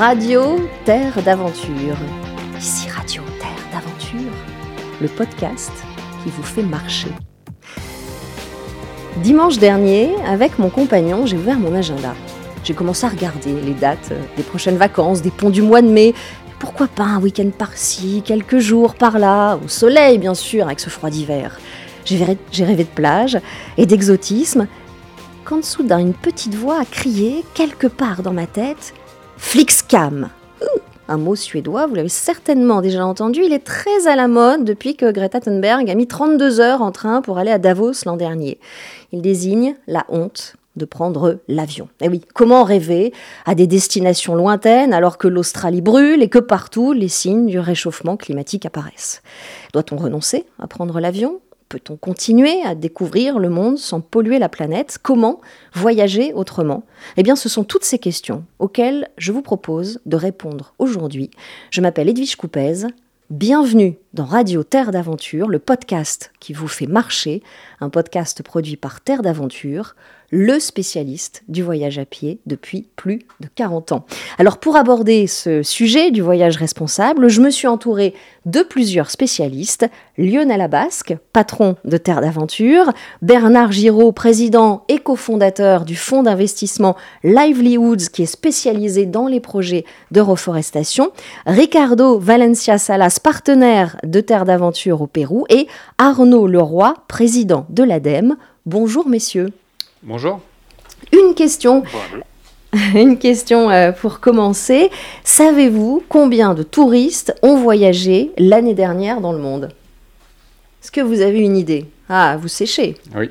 Radio Terre d'Aventure. Ici Radio Terre d'Aventure, le podcast qui vous fait marcher. Dimanche dernier, avec mon compagnon, j'ai ouvert mon agenda. J'ai commencé à regarder les dates des prochaines vacances, des ponts du mois de mai. Pourquoi pas un week-end par-ci, quelques jours par-là, au soleil bien sûr, avec ce froid d'hiver. J'ai rêvé de plage et d'exotisme, quand soudain une petite voix a crié, quelque part dans ma tête, Flixcam un mot suédois, vous l'avez certainement déjà entendu, il est très à la mode depuis que Greta Thunberg a mis 32 heures en train pour aller à Davos l'an dernier. Il désigne la honte de prendre l'avion. Et eh oui, comment rêver à des destinations lointaines alors que l'Australie brûle et que partout les signes du réchauffement climatique apparaissent? Doit-on renoncer à prendre l'avion? Peut-on continuer à découvrir le monde sans polluer la planète? Comment voyager autrement? Eh bien, ce sont toutes ces questions auxquelles je vous propose de répondre aujourd'hui. Je m'appelle Edwige Coupez. Bienvenue dans Radio Terre d'Aventure, le podcast qui vous fait marcher, un podcast produit par Terre d'Aventure, le spécialiste du voyage à pied depuis plus de 40 ans. Alors pour aborder ce sujet du voyage responsable, je me suis entourée de plusieurs spécialistes, Lionel Abasque, patron de Terre d'Aventure, Bernard Giraud, président et cofondateur du fonds d'investissement Livelihoods qui est spécialisé dans les projets de reforestation, Ricardo Valencia Salas, partenaire de Terre d'Aventure au Pérou et Arnaud Leroy, président de l'ADEME. Bonjour messieurs. Bonjour. Une question. Une question euh, pour commencer. Savez-vous combien de touristes ont voyagé l'année dernière dans le monde? Est-ce que vous avez une idée? Ah, vous séchez. Oui.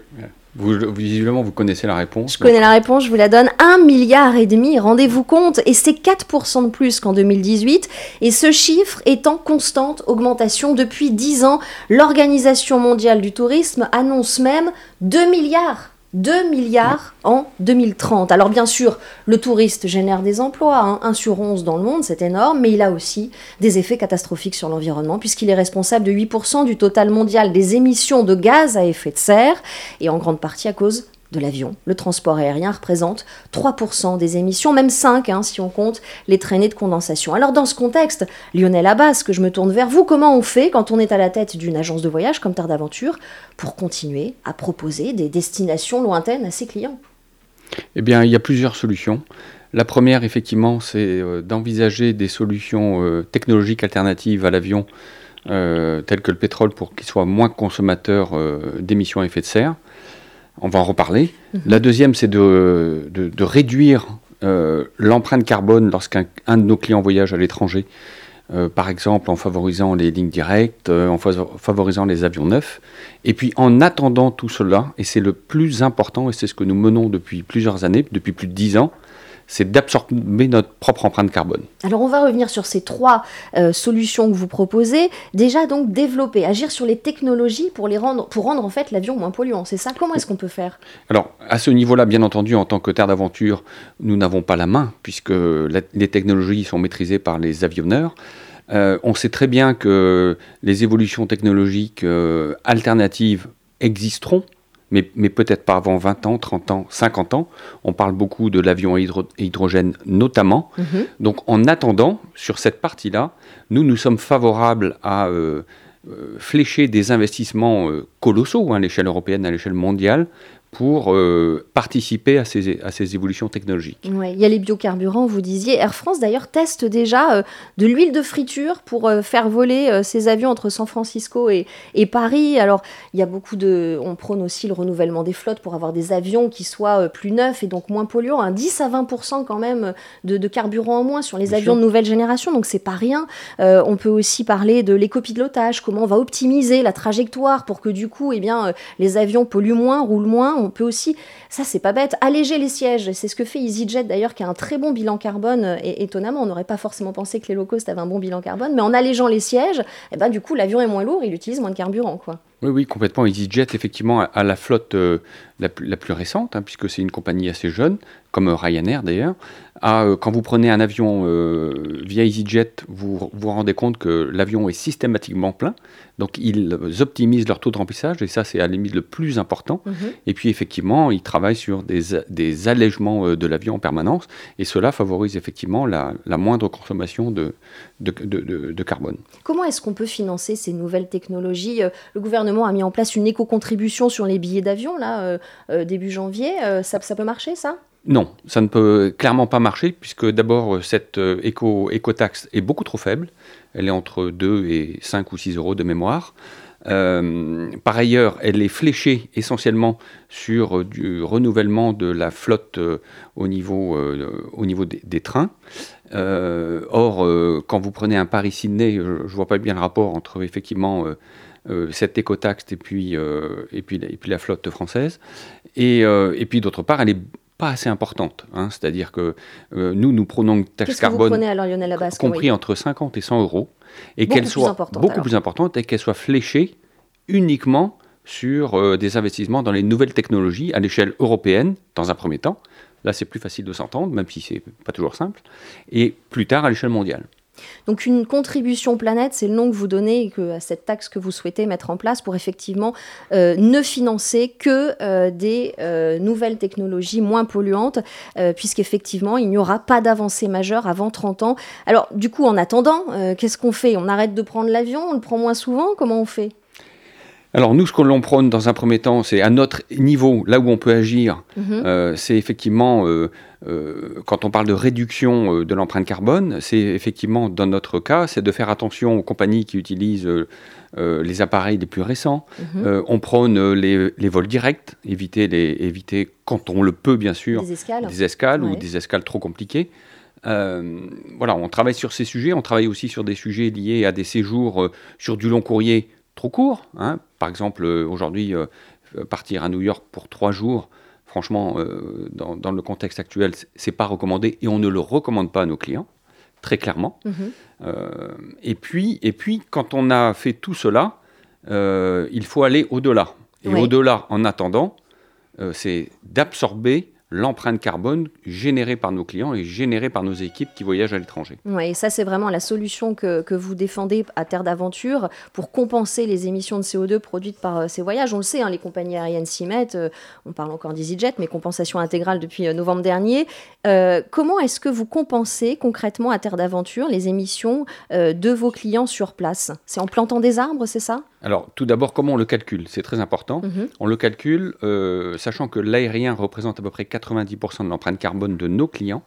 Vous, visiblement, vous connaissez la réponse. Je connais la réponse, je vous la donne. Un milliard et demi, rendez-vous compte? Et c'est 4% de plus qu'en 2018. Et ce chiffre est en constante augmentation depuis 10 ans. L'Organisation mondiale du tourisme annonce même 2 milliards 2 milliards en 2030. Alors bien sûr, le touriste génère des emplois, hein, 1 sur 11 dans le monde, c'est énorme, mais il a aussi des effets catastrophiques sur l'environnement, puisqu'il est responsable de 8% du total mondial des émissions de gaz à effet de serre, et en grande partie à cause de l'avion. Le transport aérien représente 3% des émissions, même 5 hein, si on compte les traînées de condensation. Alors dans ce contexte, Lionel Abbas, que je me tourne vers vous, comment on fait quand on est à la tête d'une agence de voyage comme Terre d'Aventure pour continuer à proposer des destinations lointaines à ses clients? Eh bien, il y a plusieurs solutions. La première, effectivement, c'est euh, d'envisager des solutions euh, technologiques alternatives à l'avion, euh, telles que le pétrole, pour qu'il soit moins consommateur d'émissions à effet de serre on va en reparler. La deuxième, c'est de, réduire euh, l'empreinte carbone lorsqu'un de nos clients voyage à l'étranger, euh, par exemple en favorisant les lignes directes, euh, en favorisant les avions neufs. Et puis en attendant tout cela, et c'est le plus important, et c'est ce que nous menons depuis plusieurs années, depuis plus de dix ans, c'est d'absorber notre propre empreinte carbone. Alors on va revenir sur ces trois euh, solutions que vous proposez. Déjà donc développer, agir sur les technologies pour les rendre, pour rendre en fait l'avion moins polluant. C'est ça? Comment est-ce qu'on peut faire? Alors à ce niveau-là, bien entendu, en tant que terre d'aventure, nous n'avons pas la main puisque les technologies sont maîtrisées par les avionneurs. Euh, on sait très bien que les évolutions technologiques euh, alternatives existeront mais, peut-être pas avant 20 ans, 30 ans, 50 ans. On parle beaucoup de l'avion à hydrogène notamment. Mhm. Donc en attendant, sur cette partie-là, nous, nous sommes favorables à euh, euh, flécher des investissements euh, colossaux hein, à l'échelle européenne, à l'échelle mondiale, pour euh, participer à ces, à ces évolutions technologiques. Ouais, il y a les biocarburants, vous disiez. Air France, d'ailleurs, teste déjà euh, de l'huile de friture pour euh, faire voler ses avions entre San Francisco et, et, Paris. Alors, il y a beaucoup de... On prône aussi le renouvellement des flottes pour avoir des avions qui soient plus neufs et donc moins polluants. Un 10 à 20 quand même de, de, carburant en moins sur les avions de nouvelle génération, donc c'est pas rien. on peut aussi parler de l'écopilotage, comment on va optimiser la trajectoire pour que du coup, eh bien, les avions polluent moins, roulent moins on peut aussi, ça c'est pas bête, alléger les sièges. C'est ce que fait EasyJet d'ailleurs, qui a un très bon bilan carbone. Et étonnamment, on n'aurait pas forcément pensé que les low avaient un bon bilan carbone, mais en allégeant les sièges, eh ben, du coup, l'avion est moins lourd, il utilise moins de carburant. quoi. Oui, oui, complètement. EasyJet, effectivement, a la flotte euh, la, plus, la, plus récente, hein, puisque c'est une compagnie assez jeune, comme Ryanair d'ailleurs. Euh, quand vous prenez un avion euh, via EasyJet, vous vous rendez compte que l'avion est systématiquement plein. Donc ils optimisent leur taux de remplissage, et ça c'est à la limite le plus important. Mhm. Et puis effectivement, ils travaillent sur des, des allègements de l'avion en permanence, et cela favorise effectivement la, la moindre consommation de, de, de, de carbone. Comment est-ce qu'on peut financer ces nouvelles technologies? Le gouvernement a mis en place une éco-contribution sur les billets d'avion, là, euh, début janvier. Euh, ça, peut marcher, ça? Non, ça ne peut clairement pas marcher, puisque d'abord, euh, cette éco, éco-taxe est beaucoup trop faible. Elle est entre 2 et 5 ou 6 euros de mémoire. par ailleurs, elle est fléchée essentiellement sur du renouvellement de la flotte au niveau, au niveau des, trains. or, quand vous prenez un Paris-Sydney, je ne vois pas bien le rapport entre effectivement euh, cette écotaxe et puis, euh, et, puis, et puis la flotte française. Et, euh, et puis d'autre part, elle n'est pas assez importante. Hein. C'est-à-dire que nous, nous prenons une taxe carbone compris entre 50 et 100 euros, et qu'elle soit beaucoup plus importante et qu'elle soit fléchée uniquement sur des investissements dans les nouvelles technologies à l'échelle européenne, dans un premier temps. Là, c'est plus facile de s'entendre, même si c'est pas toujours simple, et plus tard à l'échelle mondiale. Donc une contribution planète, c'est le nom que vous donnez à cette taxe que vous souhaitez mettre en place pour effectivement euh, ne financer que euh, des euh, nouvelles technologies moins polluantes, puisqu'effectivement, il n'y aura pas d'avancée majeure avant 30 ans. Alors du coup, en attendant, qu'est-ce qu'on fait? On arrête de prendre l'avion? On le prend moins souvent? Comment on fait? Alors nous, ce que l'on prône dans un premier temps, c'est à notre niveau, là où on peut agir, mhm. c'est effectivement euh, quand on parle de réduction euh, de l'empreinte carbone, c'est effectivement, dans notre cas, c'est de faire attention aux compagnies qui utilisent euh, les appareils les plus récents. Mhm. on prône les, vols directs, éviter, les, éviter, quand on le peut, bien sûr, des escales, des escales ou des escales trop compliquées. voilà, on travaille sur ces sujets. On travaille aussi sur des sujets liés à des séjours sur du long courrier trop court. Hein. Par exemple, aujourd'hui, partir à New York pour trois jours, franchement, euh, dans, le contexte actuel, c'est pas recommandé et on ne le recommande pas à nos clients, très clairement. Euh, et, puis, et puis, quand on a fait tout cela, euh, il faut aller au-delà. Et au-delà, en attendant, c'est d'absorber l'empreinte carbone générée par nos clients et générée par nos équipes qui voyagent à l'étranger. Oui, et ça c'est vraiment la solution que, que, vous défendez à Terre d'Aventure pour compenser les émissions de CO2 produites par euh, ces voyages. On le sait, hein, les compagnies aériennes s'y mettent, euh, on parle encore d'EasyJet, mais compensation intégrale depuis euh, novembre dernier. comment est-ce que vous compensez concrètement à Terre d'Aventure les émissions de vos clients sur place? C'est en plantant des arbres, c'est ça? Alors, tout d'abord, comment on le calcule? C'est très important. Mhm. On le calcule, euh, sachant que l'aérien représente à peu près 90% de l'empreinte carbone de nos clients.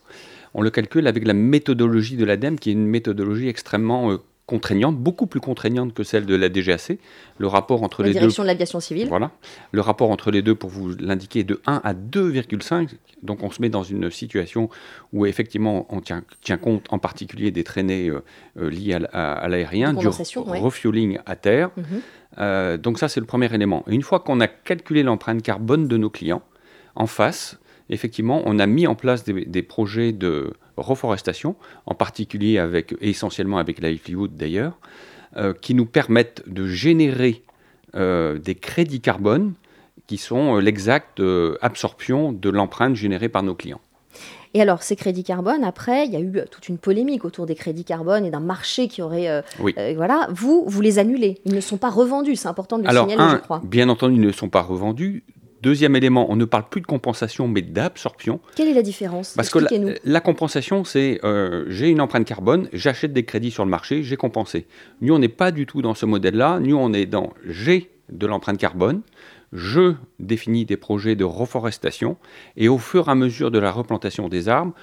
On le calcule avec la méthodologie de l'ADEME, qui est une méthodologie extrêmement euh, contraignante, beaucoup plus contraignante que celle de la DGAC. Le rapport entre la les direction de l'aviation civile. Voilà. Le rapport entre les deux, pour vous l'indiquer, est de 1 à 2,5. Donc on se met dans une situation où effectivement on tient, tient compte en particulier des traînées euh, euh, liées à, l'aérien, du refueling à terre. Mhm. Euh, donc ça c'est le premier élément. une fois qu'on a calculé l'empreinte carbone de nos clients, en face, effectivement, on a mis en place des, projets de reforestation, en particulier avec, essentiellement avec Livelihood d'ailleurs, euh, qui nous permettent de générer euh, des crédits carbone qui sont euh, l'exacte absorption de l'empreinte générée par nos clients. Et alors, ces crédits carbone, après, il y a eu toute une polémique autour des crédits carbone et d'un marché qui aurait. voilà, vous, vous les annulez. Ils ne sont pas revendus. C'est important de le signaler, je crois. Bien entendu, ils ne sont pas revendus. Deuxième élément, on ne parle plus de compensation, mais d'absorption. Quelle est la différence? Parce que la, compensation, c'est euh, j'ai une empreinte carbone, j'achète des crédits sur le marché, j'ai compensé. Nous, on n'est pas du tout dans ce modèle-là. Nous, on est dans j'ai de l'empreinte carbone, je définis des projets de reforestation, et au fur et à mesure de la replantation des arbres,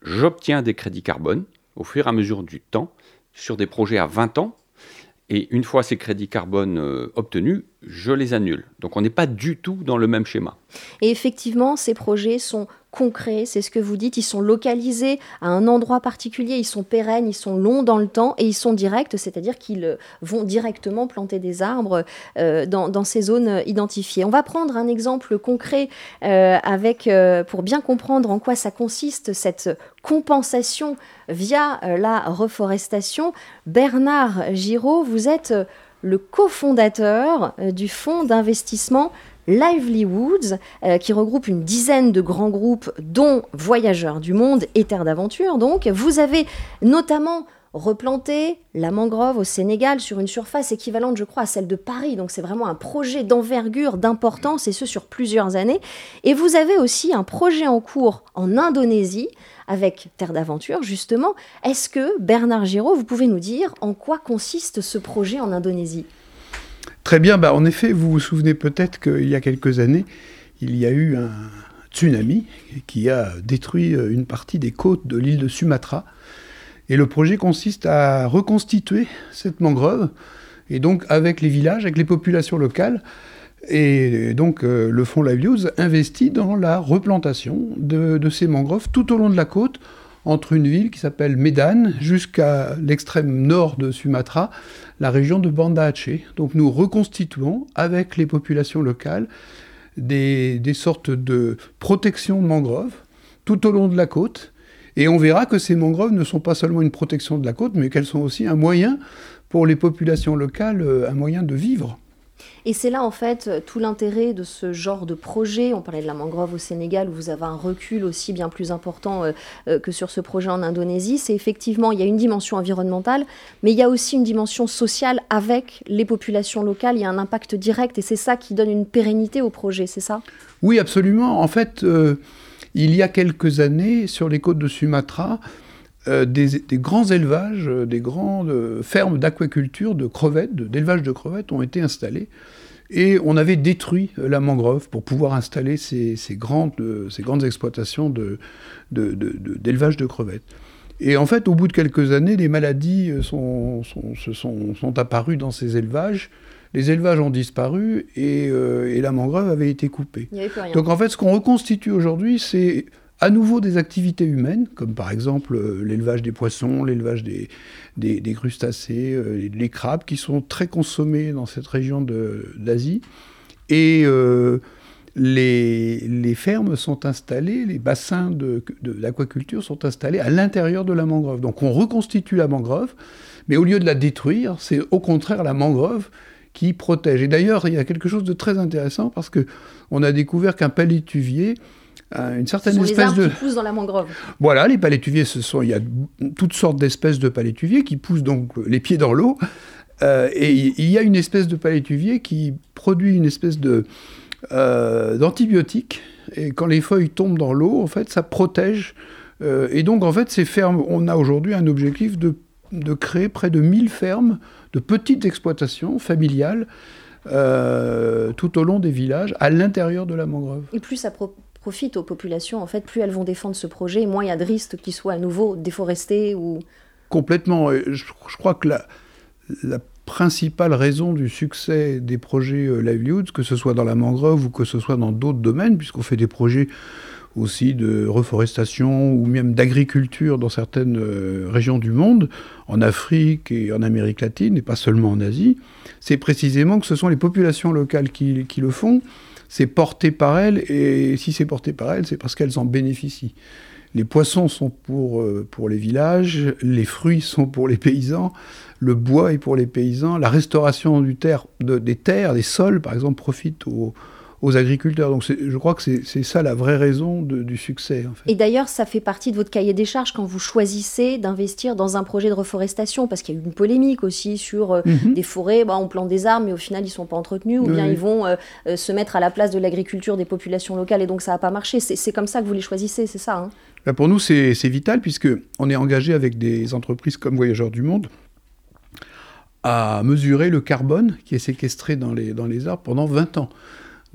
j'obtiens des crédits carbone au fur et à mesure du temps sur des projets à 20 ans et une fois ces crédits carbone euh, obtenus, je les annule. Donc on n'est pas du tout dans le même schéma. Et effectivement, ces projets sont concrets, c'est ce que vous dites, ils sont localisés à un endroit particulier, ils sont pérennes, ils sont longs dans le temps et ils sont directs, c'est-à-dire qu'ils euh, vont directement planter des arbres euh, dans, ces zones identifiées. On va prendre un exemple concret avec, pour bien comprendre en quoi ça consiste, cette compensation via la reforestation. Bernard Giraud, vous êtes le cofondateur du fonds d'investissement Livelihoods, qui regroupe une dizaine de grands groupes, dont Voyageurs du Monde et Terre d'Aventure. Donc, vous avez notamment replanter la mangrove au Sénégal sur une surface équivalente, je crois, à celle de Paris. Donc c'est vraiment un projet d'envergure, d'importance, et ce sur plusieurs années. Et vous avez aussi un projet en cours en Indonésie avec Terre d'Aventure, justement. Est-ce que, Bernard Giraud, vous pouvez nous dire en quoi consiste ce projet en Indonésie? Très bien, bah, en effet, vous vous souvenez peut-être qu'il y a quelques années, il y a eu un tsunami qui a détruit euh, une partie des côtes de l'île de Sumatra et le projet consiste à reconstituer cette mangrove, et donc avec les villages, avec les populations locales. Et donc euh, le fonds Livelihoods investit dans la replantation de, ces mangroves tout au long de la côte, entre une ville qui s'appelle Medan jusqu'à l'extrême nord de Sumatra, la région de Banda Aceh. Donc nous reconstituons avec les populations locales des, sortes de protection de mangroves tout au long de la côte et on verra que ces mangroves ne sont pas seulement une protection de la côte, mais qu'elles sont aussi un moyen pour les populations locales, euh, un moyen de vivre. Et c'est là en fait tout l'intérêt de ce genre de projet. On parlait de la mangrove au Sénégal où vous avez un recul aussi bien plus important euh, euh, que sur ce projet en Indonésie. C'est effectivement, il y a une dimension environnementale, mais il y a aussi une dimension sociale avec les populations locales. Il y a un impact direct et c'est ça qui donne une pérennité au projet, c'est ça? Oui, absolument. En fait, il y a quelques années, sur les côtes de Sumatra, euh, des, grands élevages, euh, des grandes euh, fermes d'aquaculture, de crevettes, d'élevage de, crevettes ont été installés. Et on avait détruit la mangrove pour pouvoir installer ces, grandes, ces grandes, exploitations d'élevage de, de, crevettes. Et en fait, au bout de quelques années, des maladies sont, sont, sont apparues dans ces élevages les élevages ont disparu euh, et, la mangrove avait été coupée. Donc en fait, ce qu'on reconstitue aujourd'hui, c'est à nouveau des activités humaines, comme par exemple euh, l'élevage des poissons, l'élevage des, des, crustacés, euh, les crabes, qui sont très consommés dans cette région d'Asie. Et les, les, fermes sont installées, les bassins d'aquaculture sont installés à l'intérieur de la mangrove. Donc on reconstitue la mangrove, mais au lieu de la détruire, c'est au contraire la mangrove qui protège. Et d'ailleurs, il y a quelque chose de très intéressant parce que on a découvert qu'un palétuvier une certaine espèce les de. qui poussent dans la mangrove. Voilà, les palétuviers, ce sont il y a toutes sortes d'espèces de palétuviers qui poussent donc les pieds dans l'eau. Euh, et il y a une espèce de palétuvier qui produit une espèce de euh, d'antibiotique. Et quand les feuilles tombent dans l'eau, en fait, ça protège. Euh, et donc, en fait, ces fermes, on a aujourd'hui un objectif de de créer près de 1000 fermes de petites exploitations familiales tout au long des villages, à l'intérieur de la mangrove. Et plus ça profite aux populations, en fait, plus elles vont défendre ce projet, moins il y a de risques qu'ils soient à nouveau déforestés ou... Complètement. Je, crois que la, principale raison du succès des projets euh, livelihoods, que ce soit dans la mangrove ou que ce soit dans d'autres domaines, puisqu'on fait des projets aussi de reforestation ou même d'agriculture dans certaines euh, régions du monde, en Afrique et en Amérique latine, et pas seulement en Asie, c'est précisément que ce sont les populations locales qui, le font, c'est porté par elles, et si c'est porté par elles, c'est parce qu'elles en bénéficient. Les poissons sont pour, euh, pour les villages, les fruits sont pour les paysans, le bois est pour les paysans, la restauration du terre, des terres, des sols, par exemple, profite aux, aux agriculteurs. Donc je crois que c'est ça la vraie raison du succès. Et d'ailleurs, ça fait partie de votre cahier des charges quand vous choisissez d'investir dans un projet de reforestation, parce qu'il y a eu une polémique aussi sur euh, mhm. des forêts, bah, on plante des arbres, mais au final, ils ne sont pas entretenus, ou bien ils vont euh, euh, se mettre à la place de l'agriculture des populations locales, et donc ça n'a pas marché. C'est comme ça que vous les choisissez, c'est ça hein? Bah, Pour nous, c'est vital, puisque on est engagé avec des entreprises comme Voyageurs du Monde à mesurer le carbone qui est séquestré dans les, dans les arbres pendant 20 ans.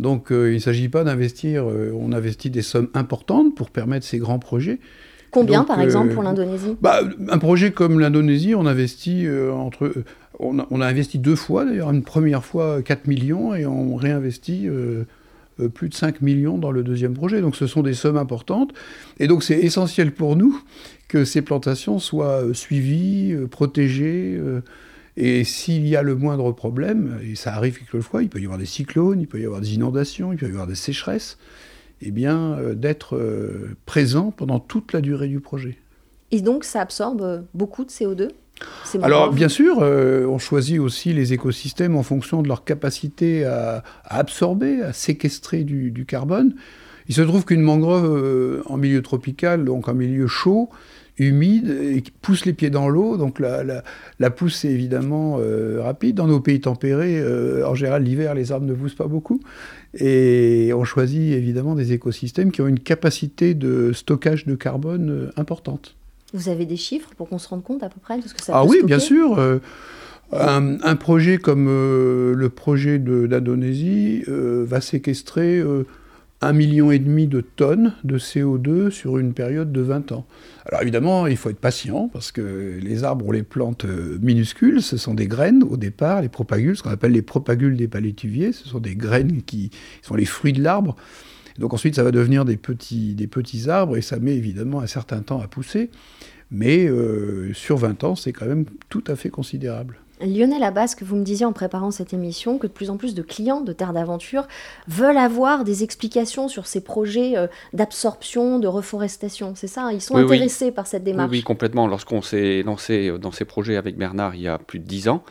Donc euh, il ne s'agit pas d'investir, euh, on investit des sommes importantes pour permettre ces grands projets. Combien par exemple pour euh, l'Indonésie? bah, Un projet comme l'Indonésie, on investit entre... On a, investi deux fois d'ailleurs, une première fois 4 millions et on réinvestit plus de 5 millions dans le deuxième projet. Donc ce sont des sommes importantes. Et donc c'est essentiel pour nous que ces plantations soient suivies, protégées. Et s'il y a le moindre problème, et ça arrive quelquefois, il peut y avoir des cyclones, il peut y avoir des inondations, il peut y avoir des sécheresses, eh bien, euh, d'être euh, présent pendant toute la durée du projet. Et donc, ça absorbe beaucoup de CO2 Alors, bien sûr, euh, on choisit aussi les écosystèmes en fonction de leur capacité à, absorber, à séquestrer du, carbone. Il se trouve qu'une mangrove en milieu tropical, donc en milieu chaud, humide, et qui pousse les pieds dans l'eau, donc la, la, pousse est évidemment euh, rapide. Dans nos pays tempérés, en général, l'hiver, les arbres ne poussent pas beaucoup. Et on choisit évidemment des écosystèmes qui ont une capacité de stockage de carbone importante. Vous avez des chiffres pour qu'on se rende compte à peu près de ce que ça Ah oui, bien sûr. Euh, un, projet comme euh, le projet d'Indonésie euh, va séquestrer un million et demi de tonnes de CO2 sur une période de 20 ans. Alors évidemment, il faut être patient parce que les arbres, ont les plantes minuscules, ce sont des graines au départ, les propagules, ce qu'on appelle les propagules des palétuviers, ce sont des graines qui sont les fruits de l'arbre. Donc ensuite, ça va devenir des petits, des petits arbres et ça met évidemment un certain temps à pousser. Mais euh, sur 20 ans, c'est quand même tout à fait considérable. Lionel Abbas, que vous me disiez en préparant cette émission, que de plus en plus de clients de Terre d'Aventure veulent avoir des explications sur ces projets euh, d'absorption, de reforestation. C'est ça Ils sont intéressés par cette démarche oui, oui, complètement. Lorsqu'on s'est lancé dans ces projets avec Bernard il y a plus de 10 ans,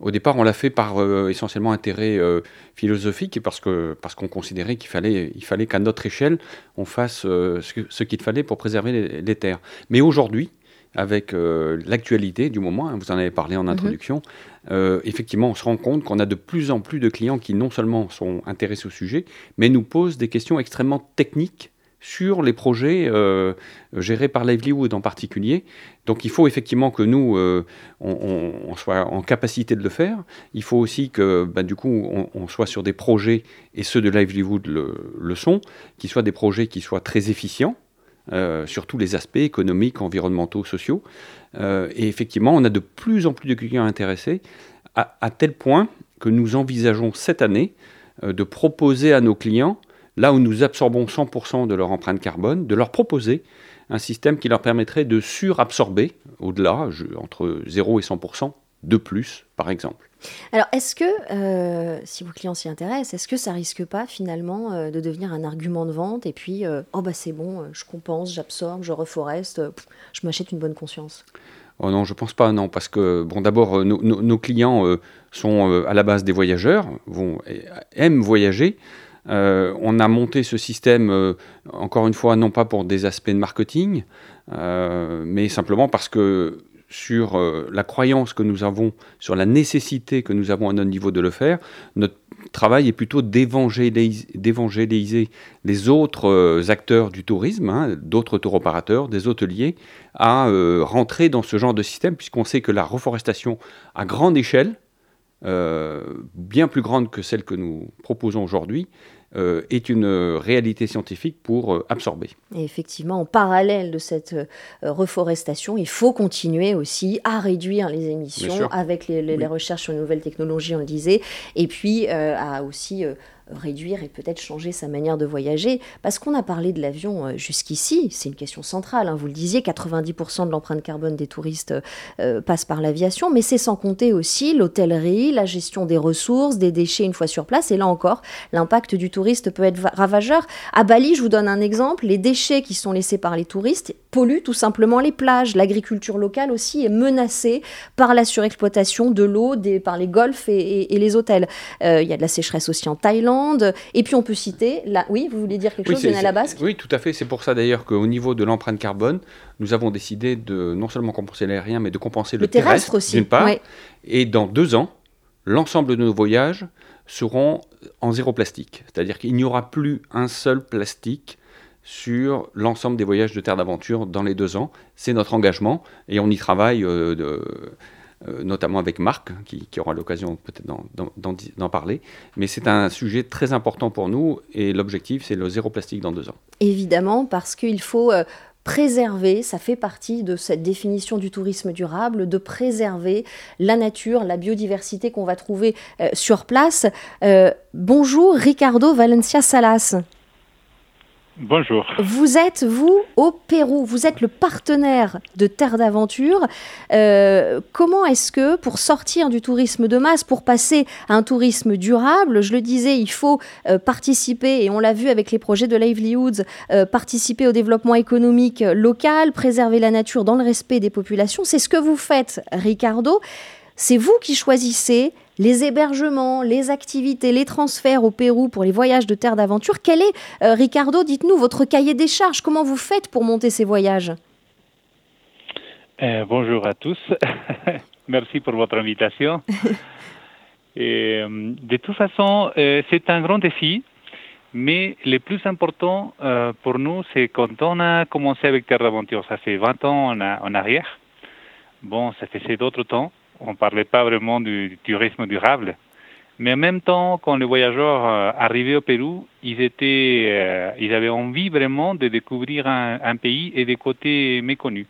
au départ, on l'a fait par euh, essentiellement intérêt euh, philosophique et parce que parce qu'on considérait qu'il fallait il fallait qu'à notre échelle on fasse euh, ce, qu'il fallait pour préserver les, terres. Mais aujourd'hui, avec l'actualité du moment, hein, vous en avez parlé en mhm. introduction, effectivement, on se rend compte qu'on a de plus en plus de clients qui non seulement sont intéressés au sujet, mais nous posent des questions extrêmement techniques sur les projets euh, gérés par Livelihood en particulier. Donc il faut effectivement que nous, euh, on, soit en capacité de le faire. Il faut aussi que bah, du coup, on, soit sur des projets, et ceux de Livelihood le, le sont, qui soient des projets qui soient très efficients. Euh, sur tous les aspects économiques, environnementaux, sociaux. et effectivement, on a de plus en plus de clients intéressés, à, à tel point que nous envisageons cette année de proposer à nos clients là où nous absorbons 100% de leur empreinte carbone, de leur proposer un système qui leur permettrait de surabsorber au-delà, entre 0 et 100% de plus, par exemple. Alors, est-ce que, euh, si vos clients s'y intéressent, est-ce que ça risque pas finalement euh, de devenir un argument de vente et puis, euh, oh bah c'est bon, je compense, j'absorbe, je reforeste, je m'achète une bonne conscience? Oh non, je pense pas, non, parce que bon, d'abord, nos clients sont à la base des voyageurs, vont, aiment voyager, on a monté ce système, encore une fois, non pas pour des aspects de marketing, mais simplement parce que sur la croyance que nous avons, sur la nécessité que nous avons à notre niveau de le faire, notre travail est plutôt d'évangéliser les autres acteurs du tourisme, hein, d'autres tour opérateurs, des hôteliers, à rentrer dans ce genre de système, puisqu'on sait que la reforestation à grande échelle, bien plus grande que celle que nous proposons aujourd'hui, euh, est une réalité scientifique pour euh, absorber. Et effectivement, en parallèle de cette euh, reforestation, il faut continuer aussi à réduire les émissions avec les, recherches sur les nouvelles technologies, on le disait, et puis à aussi réduire et peut-être changer sa manière de voyager Parce qu'on a parlé de l'avion euh, jusqu'ici, c'est une question centrale, hein. vous le disiez, 90% de l'empreinte carbone des touristes euh, passe par l'aviation, mais c'est sans compter aussi l'hôtellerie, la gestion des ressources, des déchets une fois sur place, et là encore, l'impact du touriste peut être ravageur. À Bali, je vous donne un exemple, les déchets qui sont laissés par les touristes polluent tout simplement les plages. L'agriculture locale aussi est menacée par la surexploitation de l'eau par les golfs et, les hôtels. Euh, il y a de la sécheresse aussi en Thaïlande, et puis on peut citer, là, oui, vous voulez dire quelque chose, Lionel Basque Oui, tout à fait. C'est pour ça d'ailleurs qu'au niveau de l'empreinte carbone, nous avons décidé de non seulement compenser l'aérien, mais de compenser le, terrestre, aussi, d'une part. Et dans deux ans, l'ensemble de nos voyages seront en zéro plastique. C'est-à-dire qu'il n'y aura plus un seul plastique sur l'ensemble des voyages de Terre d'Aventure dans les deux ans. C'est notre engagement et on y travaille euh, de, notamment avec Marc, qui, aura l'occasion peut-être d'en parler. Mais c'est un sujet très important pour nous et l'objectif, c'est le zéro plastique dans deux ans. Évidemment, parce qu'il faut euh, préserver, ça fait partie de cette définition du tourisme durable, de préserver la nature, la biodiversité qu'on va trouver euh, sur place. bonjour Ricardo Valencia Salas. Bonjour. Vous êtes, vous, au Pérou. Vous êtes le partenaire de Terre d'Aventure. Euh, comment est-ce que, pour sortir du tourisme de masse, pour passer à un tourisme durable, je le disais, il faut euh, participer, et on l'a vu avec les projets de Livelihoods, euh, participer au développement économique local, préserver la nature dans le respect des populations. C'est ce que vous faites, Ricardo. C'est vous qui choisissez les hébergements, les activités, les transferts au Pérou pour les voyages de terre d'aventure. Quel est, euh, Ricardo, dites-nous, votre cahier des charges? Comment vous faites pour monter ces voyages? Euh, Bonjour à tous. Merci pour votre invitation. Et, euh, de toute façon, c'est un grand défi. Mais le plus important pour nous, c'est quand on a commencé avec Terre d'Aventure, ça fait 20 ans en, en arrière. Bon, ça faisait d'autres temps on ne parlait pas vraiment du, tourisme durable. Mais en même temps, quand les voyageurs euh, arrivaient au Pérou, ils, étaient, euh, ils avaient envie vraiment de découvrir un, pays et des côtés méconnus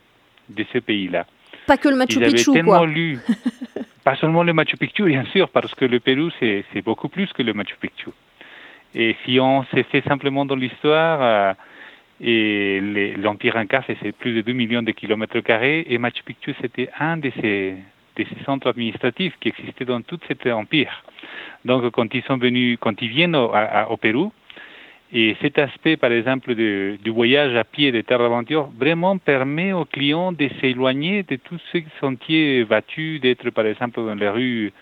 de ce pays-là. Pas que le Machu Picchu, quoi. Lu, pas seulement le Machu Picchu, bien sûr, parce que le Pérou, c'est beaucoup plus que le Machu Picchu. Et si on s'est fait simplement dans l'histoire, euh, et l'Empire Inca, c'est plus de 2 millions de kilomètres carrés, et Machu Picchu, c'était un de ces, de ces centres administratifs qui existaient dans tout cet empire. Donc, quand ils sont venus, quand ils viennent au, Pérou, et cet aspect, par exemple, du voyage à pied des terres d'aventure, vraiment permet aux clients de s'éloigner de tous ces sentiers battus, d'être, par exemple, dans les rues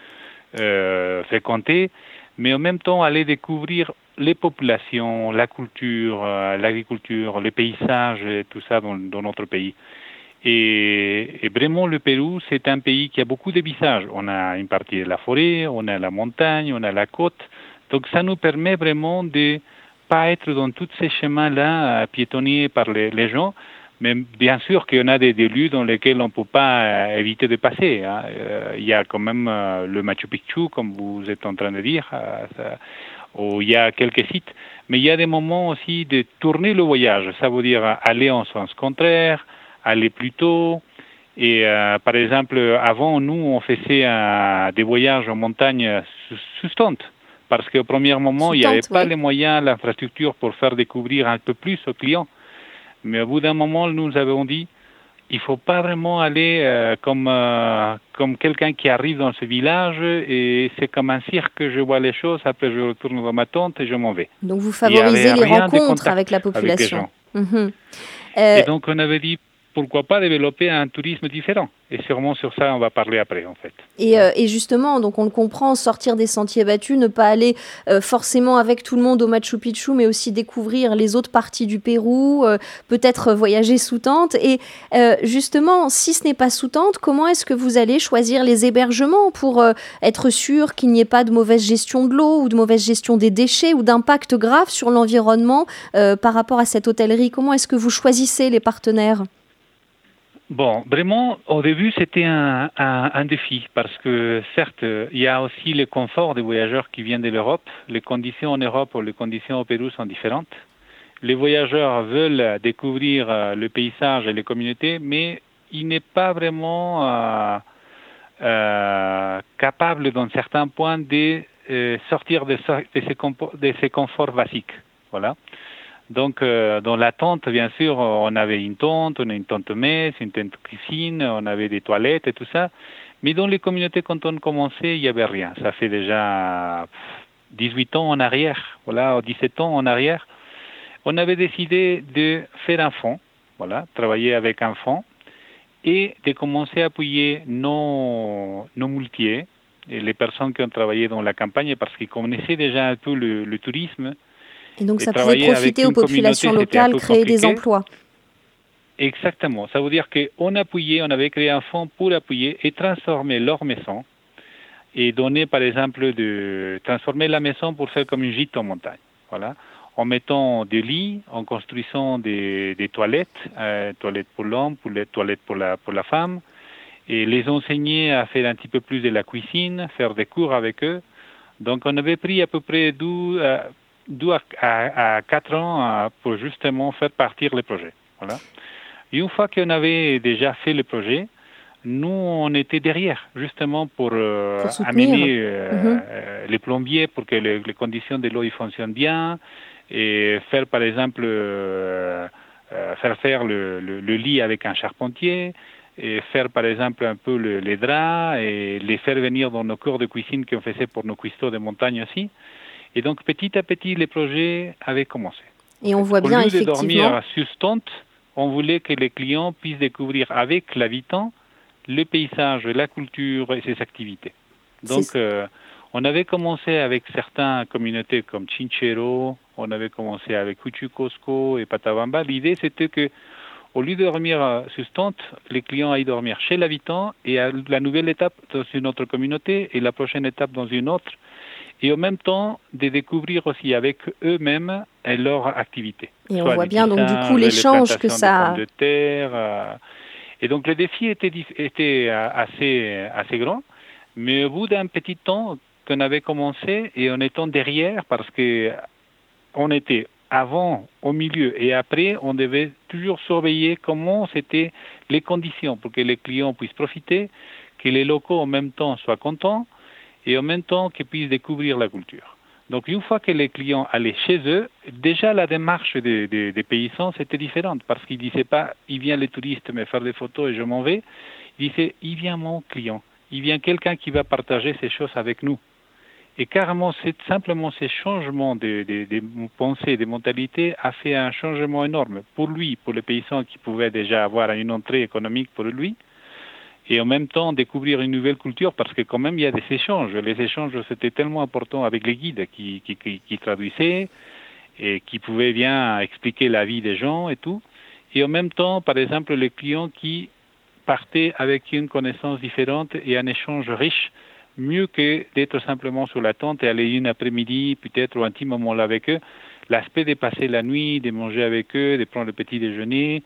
euh, fréquentées, mais en même temps aller découvrir les populations, la culture, euh, l'agriculture, les paysages, tout ça dans notre pays. Et, vraiment, le Pérou, c'est un pays qui a beaucoup de visages. On a une partie de la forêt, on a la montagne, on a la côte. Donc, ça nous permet vraiment de pas être dans tous ces chemins-là piétonnés par les, gens. Mais bien sûr qu'il y en a des, lieux dans lesquels on ne peut pas euh, éviter de passer. Hein. Euh, il y a quand même euh, le Machu Picchu, comme vous êtes en train de dire, où il y a quelques sites. Mais il y a des moments aussi de tourner le voyage. Ça veut dire aller en sens contraire, aller plus tôt. Et euh, par exemple, avant, nous, on faisait euh, des voyages en montagne sustantes, parce qu'au premier moment, il n'y avait pas les moyens, l'infrastructure pour faire découvrir un peu plus aux clients. Mais au bout d'un moment, nous avons dit, il faut pas vraiment aller euh, comme comme quelqu'un qui arrive dans ce village et c'est comme un cirque que je vois les choses. Après, je retourne dans ma tente et je m'en vais. Donc, vous favorisez les rencontres avec la population. Mhm. et donc, on avait dit pourquoi pas développer un tourisme différent Et sûrement sur ça, on va parler après, en fait. Et, euh, justement, donc on le comprend, sortir des sentiers battus, ne pas aller euh, forcément avec tout le monde au Machu Picchu, mais aussi découvrir les autres parties du Pérou, euh, peut-être voyager sous tente. Et justement, si ce n'est pas sous tente, comment est-ce que vous allez choisir les hébergements pour être sûr qu'il n'y ait pas de mauvaise gestion de l'eau ou de mauvaise gestion des déchets ou d'impact grave sur l'environnement par rapport à cette hôtellerie? Comment est-ce que vous choisissez les partenaires? Bon, vraiment, au début, c'était un, un, défi parce que, certes, il y a aussi le confort des voyageurs qui viennent de l'Europe. Les conditions en Europe ou les conditions au Pérou sont différentes. Les voyageurs veulent découvrir euh, le paysage et les communautés, mais il n'est pas vraiment euh, euh, capable, dans certains points, de euh, sortir de, de, ces de ces conforts basiques. Voilà. Donc, euh, dans la tente, bien sûr, on avait une tente, on a une tente messe, une tente cuisine, on avait des toilettes et tout ça. Mais dans les communautés, quand on commençait, il n'y avait rien. Ça fait déjà 18 ans en arrière, voilà, 17 ans en arrière. On avait décidé de faire un fonds, voilà, travailler avec un fonds et de commencer à appuyer nos, nos multiers, les personnes qui ont travaillé dans la campagne parce qu'ils connaissaient déjà un peu le tourisme et donc ça pouvait profiter aux populations locales, créer des emplois. Exactement. Ça veut dire qu'on appuyait, on avait créé un fonds pour appuyer et transformer leur maison et donner, par exemple, de transformer la maison pour faire comme une gîte en montagne. Voilà. En mettant des lits, en construisant des, des toilettes, euh, toilettes pour l'homme, pour les toilettes pour la, pour la femme, et les enseigner à faire un petit peu plus de la cuisine, faire des cours avec eux. Donc on avait pris à peu près 12, deux à, quatre ans pour justement faire partir le projet. Voilà. Et une fois qu'on avait déjà fait le projet, nous, on était derrière, justement pour, euh, amener euh, mhm. euh, les plombiers pour que les conditions de l'eau fonctionnent bien, et faire par exemple faire faire le, lit avec un charpentier, et faire par exemple un peu les draps et les faire venir dans nos cours de cuisine qu'on faisait pour nos cuistots de montagne aussi. Et donc petit à petit, les projets avaient commencé. Et on voit bien Au lieu effectivement. de dormir sur tente, on voulait que les clients puissent découvrir avec l'habitant le paysage, la culture et ses activités. Donc, euh, on avait commencé avec certaines communautés comme Chinchero, on avait commencé avec Uchucosco et Patabamba. L'idée, c'était que au lieu de dormir sur tente, les clients aillent dormir chez l'habitant et à la nouvelle étape dans une autre communauté et la prochaine étape dans une autre. Et en même temps, de découvrir aussi avec eux-mêmes leur activité. Et on voit bien donc du coup l'échange que ça. De terre, euh, et donc le défi était, était euh, assez, assez grand. Mais au bout d'un petit temps qu'on avait commencé et en étant derrière, parce que on était avant, au milieu et après, on devait toujours surveiller comment c'était les conditions pour que les clients puissent profiter, que les locaux en même temps soient contents et en même temps qu'ils puissent découvrir la culture. Donc une fois que les clients allaient chez eux, déjà la démarche des, paysans c'était différente parce qu'ils disaient pas il vient les touristes me faire des photos et je m'en vais. Ils disaient il vient mon client, il vient quelqu'un qui va partager ces choses avec nous. Et carrément, simplement ces changements de, de, pensées, de mentalités a fait un changement énorme pour lui, pour les paysans qui pouvaient déjà avoir une entrée économique pour lui, et en même temps découvrir une nouvelle culture parce que quand même il y a des échanges. Les échanges c'était tellement important avec les guides qui, traduisaient et qui pouvaient bien expliquer la vie des gens et tout. Et en même temps, par exemple, les clients qui partaient avec une connaissance différente et un échange riche mieux que d'être simplement sur la tente et aller une après-midi, peut-être, ou un petit moment là avec eux. L'aspect de passer la nuit, de manger avec eux, de prendre le petit déjeuner,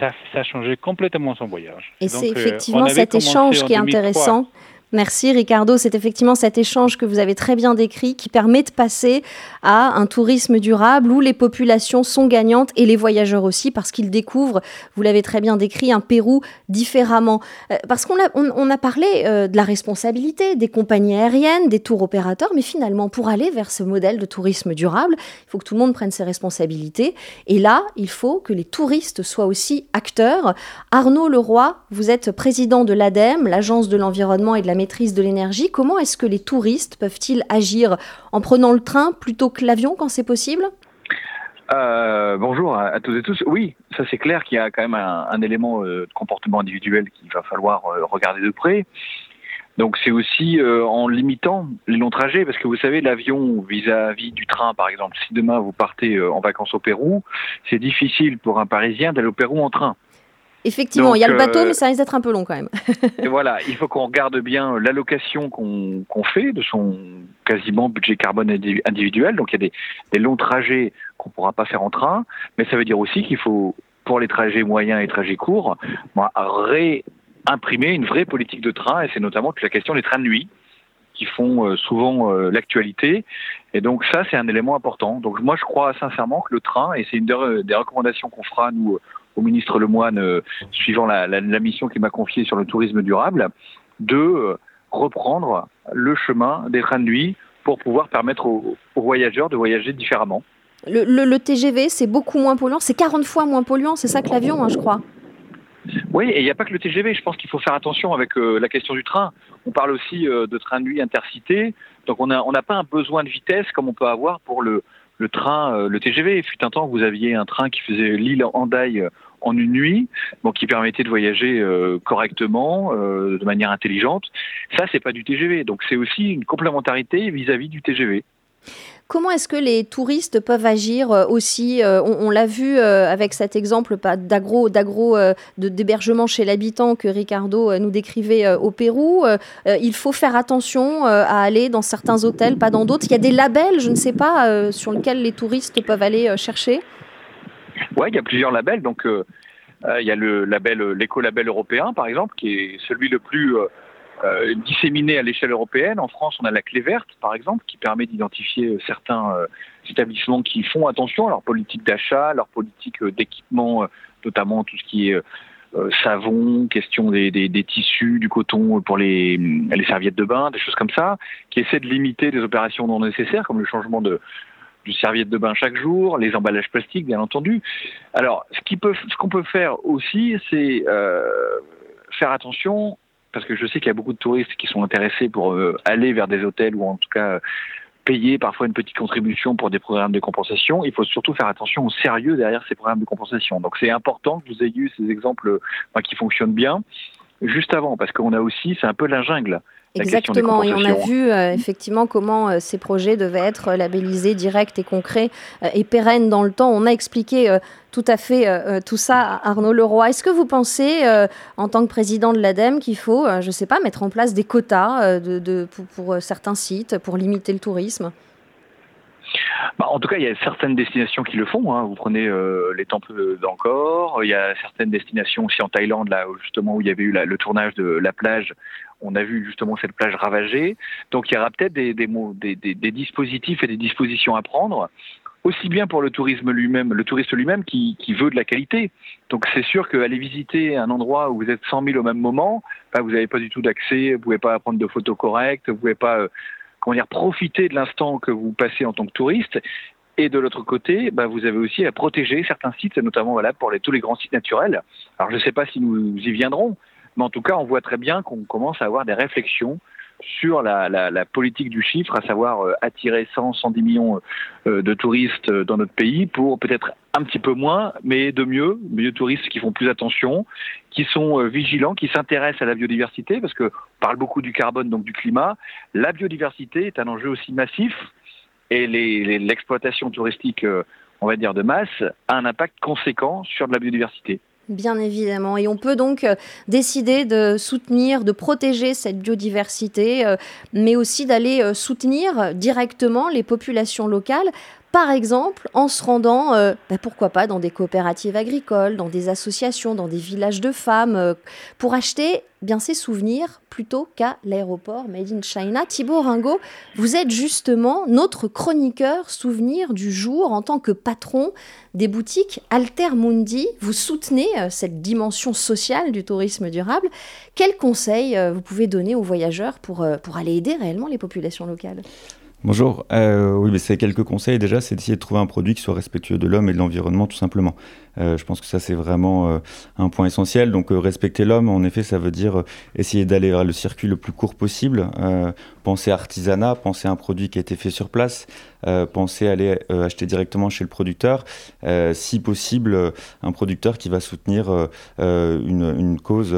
ça, ça a changé complètement son voyage. Et c'est euh, effectivement cet échange qui est intéressant. Merci Ricardo, c'est effectivement cet échange que vous avez très bien décrit qui permet de passer à un tourisme durable où les populations sont gagnantes et les voyageurs aussi parce qu'ils découvrent, vous l'avez très bien décrit, un Pérou différemment. Euh, parce qu'on a, parlé euh, de la responsabilité des compagnies aériennes, des tours opérateurs, mais finalement pour aller vers ce modèle de tourisme durable, il faut que tout le monde prenne ses responsabilités. Et là, il faut que les touristes soient aussi acteurs. Arnaud Leroy, vous êtes président de l'ADEME, l'Agence de l'environnement et de la maîtrise de l'énergie. Comment est-ce que les touristes peuvent-ils agir en prenant le train plutôt que l'avion quand c'est possible? Euh, bonjour à, tous et tous. Oui, ça c'est clair qu'il y a quand même un, élément euh, de comportement individuel qu'il va falloir euh, regarder de près. Donc c'est aussi en limitant les longs trajets, parce que vous savez, l'avion vis-à-vis du train, par exemple, si demain vous partez en vacances au Pérou, c'est difficile pour un Parisien d'aller au Pérou en train. Effectivement, il y a le bateau, euh, mais ça risque d'être un peu long quand même. et voilà, il faut qu'on regarde bien l'allocation qu'on fait de son quasiment budget carbone individuel. Donc il y a des, longs trajets qu'on ne pourra pas faire en train, mais ça veut dire aussi qu'il faut, pour les trajets moyens et trajets courts, réimprimer une vraie politique de train, et c'est notamment toute la question des trains de nuit qui font euh, souvent euh, l'actualité. Et donc ça, c'est un élément important. Donc moi, je crois sincèrement que le train, et c'est une des recommandations qu'on fera, nous, au ministre Lemoine, euh, suivant la, mission qu'il m'a confiée sur le tourisme durable, de euh, reprendre le chemin des trains de nuit pour pouvoir permettre aux, voyageurs de voyager différemment. Le, TGV, c'est beaucoup moins polluant, c'est 40 fois moins polluant, c'est ça que l'avion, hein, je crois. Oui, et il n'y a pas que le TGV. Je pense qu'il faut faire attention avec euh, la question du train. On parle aussi de train de nuit intercité. Donc on n'a on pas un besoin de vitesse comme on peut avoir pour le, le train, le TGV. Il fut un temps, vous aviez un train qui faisait Lille-Hendaye en une nuit, donc qui permettait de voyager euh, correctement, euh, de manière intelligente. Ça, c'est pas du TGV, donc c'est aussi une complémentarité vis-à-vis du TGV. Comment est-ce que les touristes peuvent agir euh, aussi On, l'a vu avec cet exemple d'hébergement chez l'habitant que Ricardo nous décrivait au Pérou. il faut faire attention à aller dans certains hôtels, pas dans d'autres. Il y a des labels, je ne sais pas, sur lesquels les touristes peuvent aller chercher. Oui, il y a plusieurs labels. Donc, euh, euh, il y a le label, euh, l'écolabel européen, par exemple, qui est celui le plus disséminé à l'échelle européenne. En France, on a la clé verte, par exemple, qui permet d'identifier certains établissements qui font attention à leur politique d'achat, leur politique d'équipement, notamment tout ce qui est savon, question des, tissus, du coton pour les, les serviettes de bain, des choses comme ça, qui essaient de limiter des opérations non nécessaires, comme le changement de, du serviette de bain chaque jour, les emballages plastiques, bien entendu. Alors, ce qu'on peut, faire aussi, c'est euh, faire attention, parce que je sais qu'il y a beaucoup de touristes qui sont intéressés pour euh, aller vers des hôtels ou en tout cas payer parfois une petite contribution pour des programmes de compensation. Il faut surtout faire attention au sérieux derrière ces programmes de compensation. Donc c'est important que vous ayez eu ces exemples qui fonctionnent bien juste avant, parce qu'on a aussi, c'est un peu la jungle. Exactement, et on a vu euh, effectivement comment euh, ces projets devaient être labellisés directs et concrets euh, et pérennes dans le temps. On a expliqué tout à fait tout ça à Arnaud Leroy. Est-ce que vous pensez, en tant que président de l'ADEME, qu'il faut, je ne sais pas, mettre en place des quotas de, pour, certains sites pour limiter le tourisme? Bah, en tout cas, il y a certaines destinations qui le font. Hein. Vous prenez les temples d'Angkor. Il y a certaines destinations aussi en Thaïlande, là justement où il y avait eu le tournage de la plage on a vu justement cette plage ravagée. Donc il y aura peut-être des, dispositifs et des dispositions à prendre, aussi bien pour le tourisme lui-même, le touriste lui-même qui, veut de la qualité. Donc c'est sûr qu'aller visiter un endroit où vous êtes 100 000 au même moment, bah, vous n'avez pas du tout d'accès, vous pouvez pas prendre de photos correctes, vous pouvez pas euh, dire, profiter de l'instant que vous passez en tant que touriste. Et de l'autre côté, bah, vous avez aussi à protéger certains sites, notamment voilà, pour tous les grands sites naturels. Alors je ne sais pas si nous y viendrons, mais en tout cas, on voit très bien qu'on commence à avoir des réflexions sur la, politique du chiffre, à savoir euh, attirer 100, 110 millions euh, de touristes euh, dans notre pays pour peut-être un petit peu moins, mais de mieux, mieux touristes qui font plus attention, qui sont vigilants, qui s'intéressent à la biodiversité, parce qu'on parle beaucoup du carbone, donc du climat. La biodiversité est un enjeu aussi massif, et l'exploitation touristique, on va dire, de masse, a un impact conséquent sur la biodiversité. Bien évidemment. Et on peut donc euh, décider de soutenir, de protéger cette biodiversité, euh, mais aussi d'aller euh, soutenir directement les populations locales par exemple, en se rendant, euh, bah, pourquoi pas, dans des coopératives agricoles, dans des associations, dans des villages de femmes, euh, pour acheter bien ces souvenirs plutôt qu'à l'aéroport Made in China. Thibaut Ringo, vous êtes justement notre chroniqueur souvenir du jour en tant que patron des boutiques Altermundi. Vous soutenez euh, cette dimension sociale du tourisme durable. Quels conseils vous pouvez donner aux voyageurs pour, pour aller aider réellement les populations locales? Bonjour. Euh, oui, mais c'est quelques conseils déjà, c'est d'essayer de trouver un produit qui soit respectueux de l'homme et de l'environnement, tout simplement. Euh, je pense que ça, c'est vraiment euh, un point essentiel. Donc, respecter l'homme, en effet, ça veut dire essayer d'aller vers le circuit le plus court possible. Penser artisanat, penser à un produit qui a été fait sur place, penser à aller acheter directement chez le producteur. si possible, un producteur qui va soutenir une, cause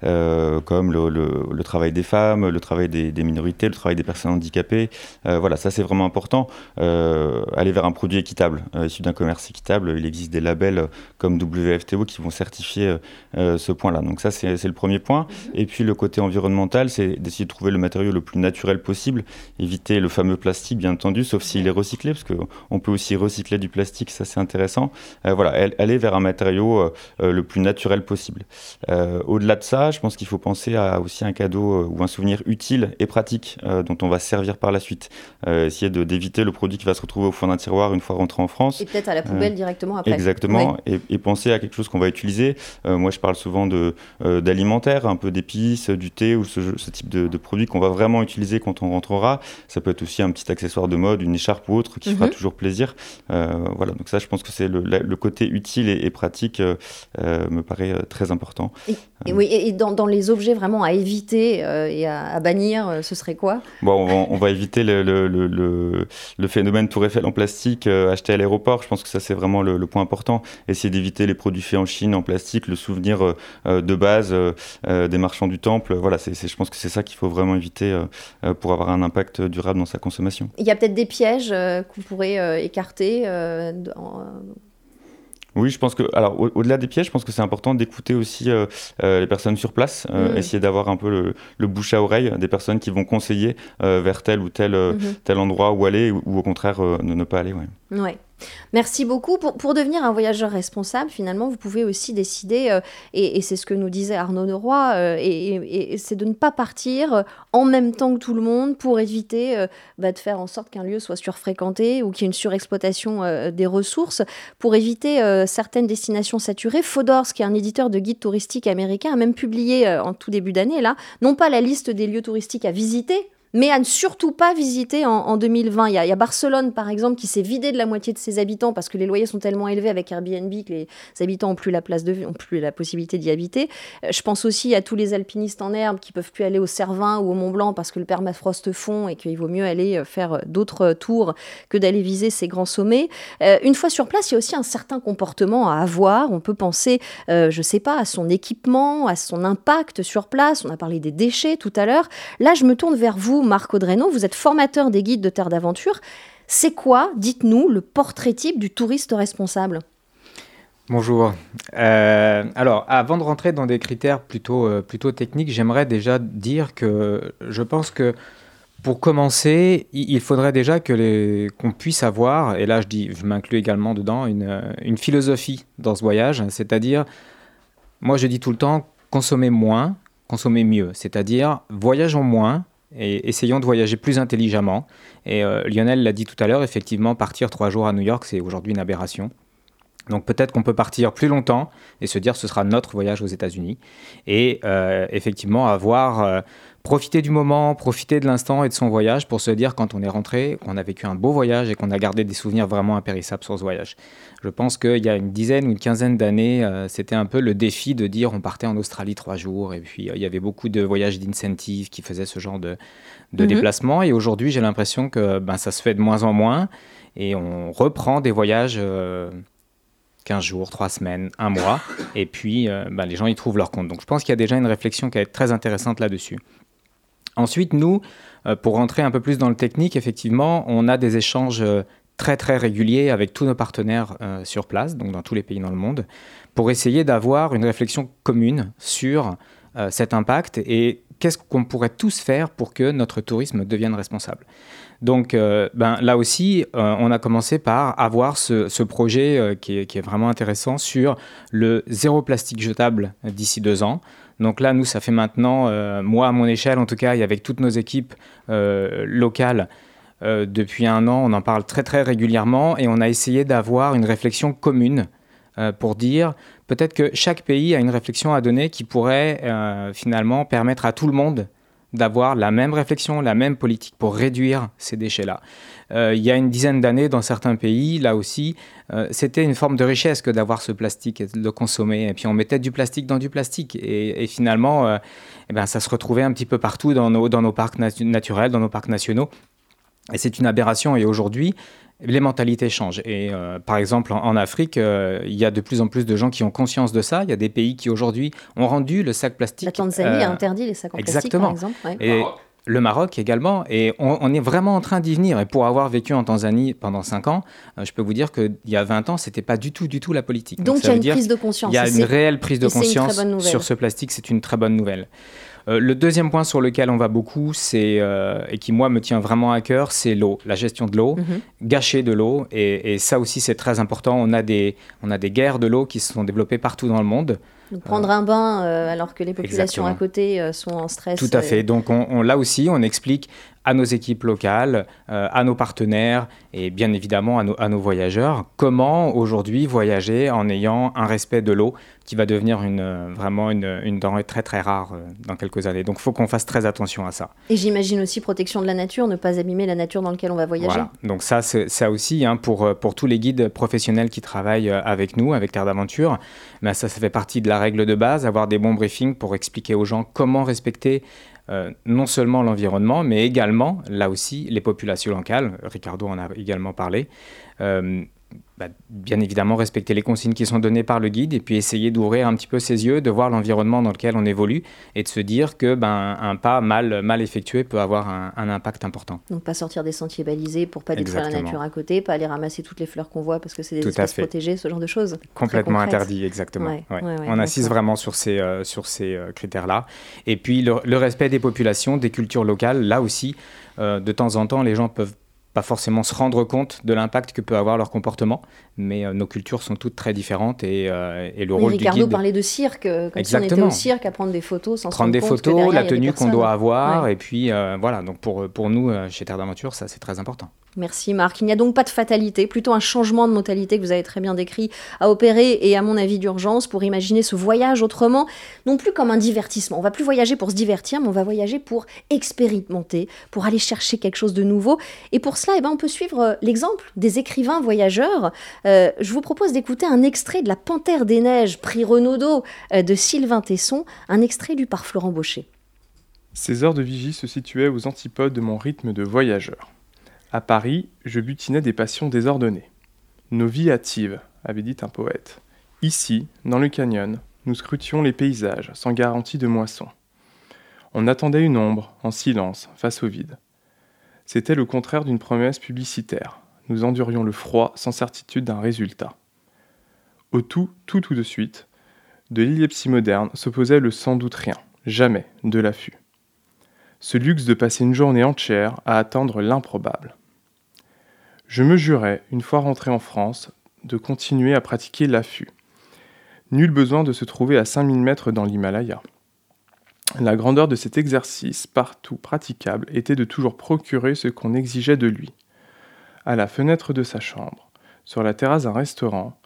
comme le, travail des femmes, le travail des, des, minorités, le travail des personnes handicapées. voilà, ça, c'est vraiment important. aller vers un produit équitable, issu d'un commerce équitable. Il existe des labels comme WFTO qui vont certifier euh, euh, ce point-là. Donc ça, c'est le premier point. Et puis le côté environnemental, c'est d'essayer de trouver le matériau le plus naturel possible, éviter le fameux plastique, bien entendu, sauf s'il est recyclé, parce qu'on peut aussi recycler du plastique, ça c'est intéressant. Euh, voilà, aller vers un matériau le plus naturel possible. Au-delà de ça, je pense qu'il faut penser à aussi un cadeau ou un souvenir utile et pratique dont on va servir par la suite. essayer d'éviter le produit qui va se retrouver au fond d'un tiroir une fois rentré en France. Et peut-être à la poubelle directement après. Exactement et, penser à quelque chose qu'on va utiliser. Euh, moi, je parle souvent euh, d'alimentaire, un peu d'épices, du thé ou ce, type de, de produit qu'on va vraiment utiliser quand on rentrera. Ça peut être aussi un petit accessoire de mode, une écharpe ou autre qui fera mhm. toujours plaisir. Euh, voilà, donc ça, je pense que c'est le, le côté utile et, pratique me paraît très important. Et, oui, et dans, dans, les objets vraiment à éviter et à, bannir, ce serait quoi? Bon, on va, éviter le, le, le, phénomène Tour Eiffel en plastique acheté à l'aéroport. Je pense que ça, c'est vraiment le, point important essayer d'éviter les produits faits en Chine en plastique, le souvenir euh, euh, de base euh, des marchands du temple. Voilà, c'est, je pense que c'est ça qu'il faut vraiment éviter pour avoir un impact durable dans sa consommation. Il y a peut-être des pièges qu'on pourrait écarter oui, je pense que, alors au-delà des pièges, je pense que c'est important d'écouter aussi les personnes sur place, mm. essayer d'avoir un peu le, bouche à oreille des personnes qui vont conseiller vers tel ou tel, mm-hmm. tel endroit où aller ou, au contraire ne, ne pas aller. Ouais. ouais. Merci beaucoup. Pour, devenir un voyageur responsable, finalement, vous pouvez aussi décider, euh, et, c'est ce que nous disait Arnaud Leroy, euh, et, c'est de ne pas partir euh, en même temps que tout le monde pour éviter bah, de faire en sorte qu'un lieu soit surfréquenté ou qu'il y ait une surexploitation des ressources, pour éviter certaines destinations saturées. Fodors, qui est un éditeur de guides touristiques américain, a même publié en tout début d'année, là, non pas la liste des lieux touristiques à visiter, mais à ne surtout pas visiter en, 2020. Il y, a, Barcelone, par exemple, qui s'est vidé de la moitié de ses habitants parce que les loyers sont tellement élevés avec Airbnb que les habitants n'ont plus la place de, ont plus la possibilité d'y habiter. Euh, je pense aussi à tous les alpinistes en herbe qui peuvent plus aller au Cervin ou au Mont Blanc parce que le permafrost fond et qu'il vaut mieux aller euh, faire euh, d'autres tours que d'aller viser ces grands sommets. une fois sur place, il y a aussi un certain comportement à avoir. On peut penser, je ne sais pas, à son équipement, à son impact sur place. On a parlé des déchets tout à l'heure. Là, je me tourne vers vous Marc Audreno, vous êtes formateur des guides de Terre d'Aventure. C'est quoi, dites-nous, le portrait type du touriste responsable? Bonjour. Euh, alors, avant de rentrer dans des critères plutôt, euh, plutôt techniques, j'aimerais déjà dire que je pense que pour commencer, il faudrait déjà que qu'on puisse avoir, et là je dis, je m'inclus également dedans, une, une philosophie dans ce voyage, c'est-à-dire, moi je dis tout le temps, consommer moins, consommer mieux, c'est-à-dire voyageons moins, et essayons de voyager plus intelligemment. Et euh, Lionel l'a dit tout à l'heure, effectivement, partir trois jours à New York, c'est aujourd'hui une aberration. Donc peut-être qu'on peut partir plus longtemps et se dire ce sera notre voyage aux États-Unis. Et euh, effectivement avoir euh, profiter du moment, profiter de l'instant et de son voyage pour se dire quand on est rentré qu'on a vécu un beau voyage et qu'on a gardé des souvenirs vraiment impérissables sur ce voyage. Je pense qu'il y a une dizaine ou une quinzaine d'années, euh, c'était un peu le défi de dire on partait en Australie trois jours et puis euh, il y avait beaucoup de voyages d'incentive qui faisaient ce genre de, de mhm. déplacement et aujourd'hui j'ai l'impression que ben, ça se fait de moins en moins et on reprend des voyages... 15 euh, jours, 3 semaines, un mois, et puis ben, les gens y trouvent leur compte. Donc je pense qu'il y a déjà une réflexion qui est très intéressante là-dessus. Ensuite, nous, euh, pour rentrer un peu plus dans le technique, effectivement, on a des échanges euh, très très réguliers avec tous nos partenaires euh, sur place, donc dans tous les pays dans le monde, pour essayer d'avoir une réflexion commune sur cet impact et qu'est-ce qu'on pourrait tous faire pour que notre tourisme devienne responsable. Donc ben, là aussi, on a commencé par avoir ce, projet qui, est, qui, est, vraiment intéressant sur le zéro plastique jetable d'ici deux ans. Donc là, nous, ça fait maintenant, euh, moi à mon échelle en tout cas, et avec toutes nos équipes euh, locales, euh, depuis un an, on en parle très très régulièrement et on a essayé d'avoir une réflexion commune pour dire peut-être que chaque pays a une réflexion à donner qui pourrait finalement permettre à tout le monde d'avoir la même réflexion, la même politique pour réduire ces déchets-là. Euh, il y a une dizaine d'années, dans certains pays, là aussi, euh, c'était une forme de richesse que d'avoir ce plastique et de le consommer. Et puis on mettait du plastique dans du plastique. Et, finalement, euh, eh ben, ça se retrouvait un petit peu partout dans nos, dans nos parcs naturels, dans nos parcs nationaux. Et c'est une aberration. Et aujourd'hui, les mentalités changent. Et euh, par exemple, en, Afrique, euh, il y a de plus en plus de gens qui ont conscience de ça. Il y a des pays qui aujourd'hui ont rendu le sac plastique. La Tanzanie a euh, interdit les sacs en plastique, par exemple. Et le Maroc également. Et on, est vraiment en train d'y venir. Et pour avoir vécu en Tanzanie pendant 5 ans, je peux vous dire qu'il y a 20 ans, c'était pas du tout, du tout la politique. Donc, il y a une prise de conscience. Il y a une réelle prise de conscience sur ce plastique. C'est une très bonne nouvelle. Euh, le deuxième point sur lequel on va beaucoup, c'est euh, et qui moi me tient vraiment à cœur, c'est l'eau, la gestion de l'eau, mhm. gâcher de l'eau, et, ça aussi c'est très important. On a des on a des guerres de l'eau qui se sont développées partout dans le monde. prendre un bain euh, alors que les populations à côté sont en stress. Tout à fait. Donc on, là aussi, on explique à nos équipes locales, à nos partenaires et bien évidemment à nos, à nos voyageurs comment aujourd'hui voyager en ayant un respect de l'eau qui va devenir une, euh, vraiment une, une, denrée très très rare euh, dans quelques années. Donc il faut qu'on fasse très attention à ça. Et j'imagine aussi protection de la nature, ne pas abîmer la nature dans laquelle on va voyager. Voilà. Donc ça, ça aussi, hein, pour, euh, pour tous les guides professionnels qui travaillent avec nous, avec Terre d'Aventure, ben ça, ça fait partie de la règle de base, avoir des bons briefings pour expliquer aux gens comment respecter non seulement l'environnement, mais également, là aussi, les populations locales. Ricardo en a également parlé. Bah, bien évidemment respecter les consignes qui sont données par le guide et puis essayer d'ouvrir un petit peu ses yeux, de voir l'environnement dans lequel on évolue et de se dire que ben, un pas mal, mal effectué peut avoir un, impact important. Donc pas sortir des sentiers balisés pour pas détruire la nature à côté, pas aller ramasser toutes les fleurs qu'on voit parce que c'est des espèces protégées, ce genre de choses. Complètement interdit, exactement. on insiste vraiment sur ces, euh, sur ces euh, critères-là. Et puis le, respect des populations, des cultures locales, là aussi, euh, de temps en temps, les gens peuvent pas forcément se rendre compte de l'impact que peut avoir leur comportement, mais euh, nos cultures sont toutes très différentes et, euh, et le rôle Ricardo du guide... parlait de cirque, euh, comme si on était au cirque à prendre des photos sans prendre des photos, la tenue qu'on doit avoir, et puis voilà, donc pour, pour nous, chez Terre d'Aventure, ça c'est très important. Merci Marc. Il n'y a donc pas de fatalité, plutôt un changement de modalité que vous avez très bien décrit à opérer et à mon avis d'urgence pour imaginer ce voyage autrement, non plus comme un divertissement. On va plus voyager pour se divertir, mais on va voyager pour expérimenter, pour aller chercher quelque chose de nouveau. Et pour cela, eh ben, on peut suivre euh, l'exemple des écrivains voyageurs. Euh, je vous propose d'écouter un extrait de La Panthère des Neiges, prix Renaudot euh, de Sylvain Tesson, un extrait lu par Florent Baucher. Ces heures de vigie se situaient aux antipodes de mon rythme de voyageur. À Paris, je butinais des passions désordonnées. Nos vies hâtives, avait dit un poète. Ici, dans le canyon, nous scrutions les paysages sans garantie de moisson. On attendait une ombre, en silence, face au vide. C'était le contraire d'une promesse publicitaire. Nous endurions le froid sans certitude d'un résultat. Au tout, tout tout de suite, de l'illepsie moderne s'opposait le sans doute rien, jamais, de l'affût. Ce luxe de passer une journée entière à attendre l'improbable. Je me jurais, une fois rentré en France, de continuer à pratiquer l'affût. Nul besoin de se trouver à 5000 mètres dans l'Himalaya. La grandeur de cet exercice, partout praticable, était de toujours procurer ce qu'on exigeait de lui. À la fenêtre de sa chambre, sur la terrasse d'un restaurant,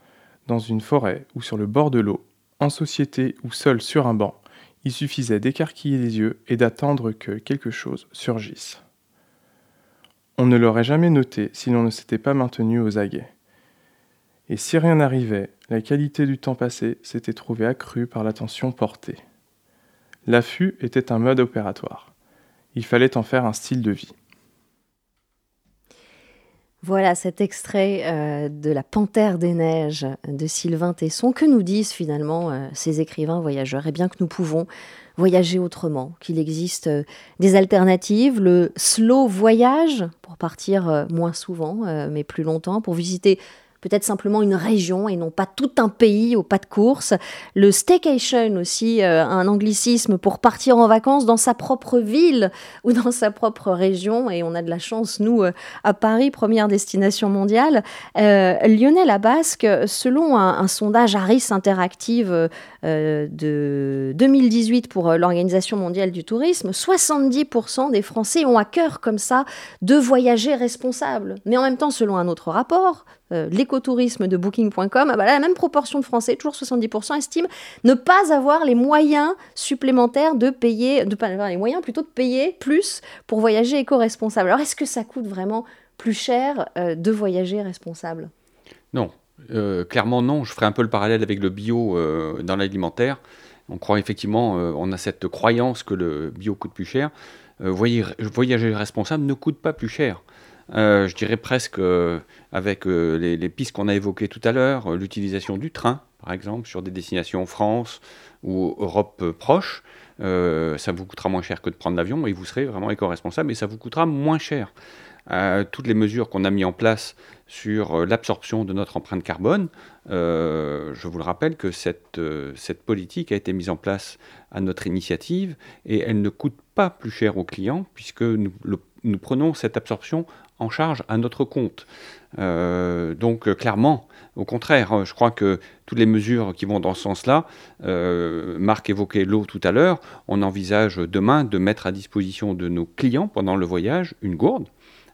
dans une forêt ou sur le bord de l'eau, en société ou seul sur un banc, il suffisait d'écarquiller les yeux et d'attendre que quelque chose surgisse. On ne l'aurait jamais noté si l'on ne s'était pas maintenu aux aguets. Et si rien n'arrivait, la qualité du temps passé s'était trouvée accrue par l'attention portée. L'affût était un mode opératoire. Il fallait en faire un style de vie. Voilà cet extrait euh, de La Panthère des Neiges de Sylvain Tesson. Que nous disent finalement euh, ces écrivains voyageurs? Eh bien que nous pouvons voyager autrement, qu'il existe euh, des alternatives, le slow voyage pour partir moins souvent mais plus longtemps, pour visiter peut-être simplement une région et non pas tout un pays au pas de course. Le staycation aussi, euh, un anglicisme pour partir en vacances dans sa propre ville ou dans sa propre région. Et on a de la chance, nous, euh, à Paris, première destination mondiale. Euh, Lionel Abasque, selon un, sondage Harris Interactive de 2018 pour l'Organisation mondiale du tourisme, 70% des Français ont à cœur comme ça de voyager responsable. Mais en même temps, selon un autre rapport, euh, l'écotourisme de Booking.com, ah bah la même proportion de Français, toujours 70%, estiment ne pas avoir les moyens supplémentaires de payer, de pas avoir les moyens plutôt de payer plus pour voyager éco-responsable. Alors est-ce que ça coûte vraiment plus cher euh, de voyager responsable? Non, euh, clairement non. Je ferai un peu le parallèle avec le bio dans l'alimentaire. On croit effectivement, on a cette croyance que le bio coûte plus cher. voyager responsable ne coûte pas plus cher. Euh, je dirais presque euh, avec euh, les, pistes qu'on a évoquées tout à l'heure, l'utilisation du train, par exemple, sur des destinations France ou Europe proche, ça vous coûtera moins cher que de prendre l'avion et vous serez vraiment éco-responsable et ça vous coûtera moins cher. toutes les mesures qu'on a mises en place sur l'absorption de notre empreinte carbone, je vous le rappelle que cette, politique a été mise en place à notre initiative et elle ne coûte pas plus cher aux clients puisque nous, nous prenons cette absorption en charge à notre compte. Euh, donc euh, clairement, au contraire, hein, je crois que toutes les mesures qui vont dans ce sens-là, euh, Marc évoquait l'eau tout à l'heure, on envisage demain de mettre à disposition de nos clients pendant le voyage une gourde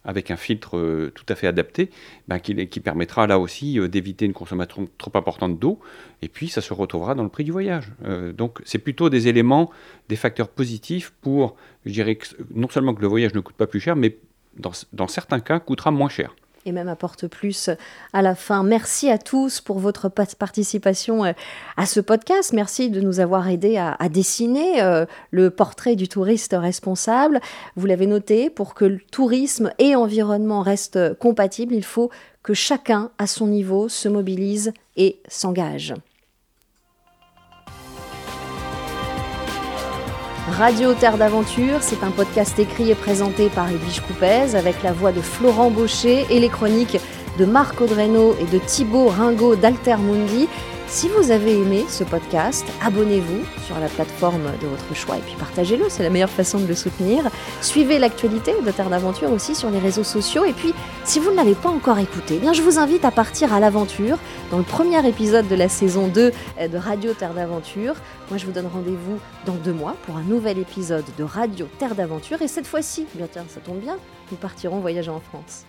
avec un filtre tout à fait adapté, ben, qui, qui, permettra là aussi d'éviter une consommation trop importante d'eau, et puis ça se retrouvera dans le prix du voyage. donc c'est plutôt des éléments, des facteurs positifs pour, je dirais, non seulement que le voyage ne coûte pas plus cher, mais dans, certains cas, coûtera moins cher et même apporte plus à la fin. Merci à tous pour votre participation euh, à ce podcast. Merci de nous avoir aidés à, dessiner euh, le portrait du touriste responsable. Vous l'avez noté, pour que le tourisme et environnement restent compatibles, il faut que chacun, à son niveau, se mobilise et s'engage. Radio Terre d'Aventure, c'est un podcast écrit et présenté par Edwige Coupez avec la voix de Florent Baucher et les chroniques de Marc Audreno et de Thibaut Ringot d'Altermundi. Si vous avez aimé ce podcast, abonnez-vous sur la plateforme de votre choix et puis partagez-le, c'est la meilleure façon de le soutenir. Suivez l'actualité de Terre d'Aventure aussi sur les réseaux sociaux et puis si vous ne l'avez pas encore écouté, eh bien je vous invite à partir à l'aventure dans le premier épisode de la saison 2 de Radio Terre d'Aventure. Moi je vous donne rendez-vous dans deux mois pour un nouvel épisode de Radio Terre d'Aventure et cette fois-ci, bien tiens, ça tombe bien, nous partirons voyager en France.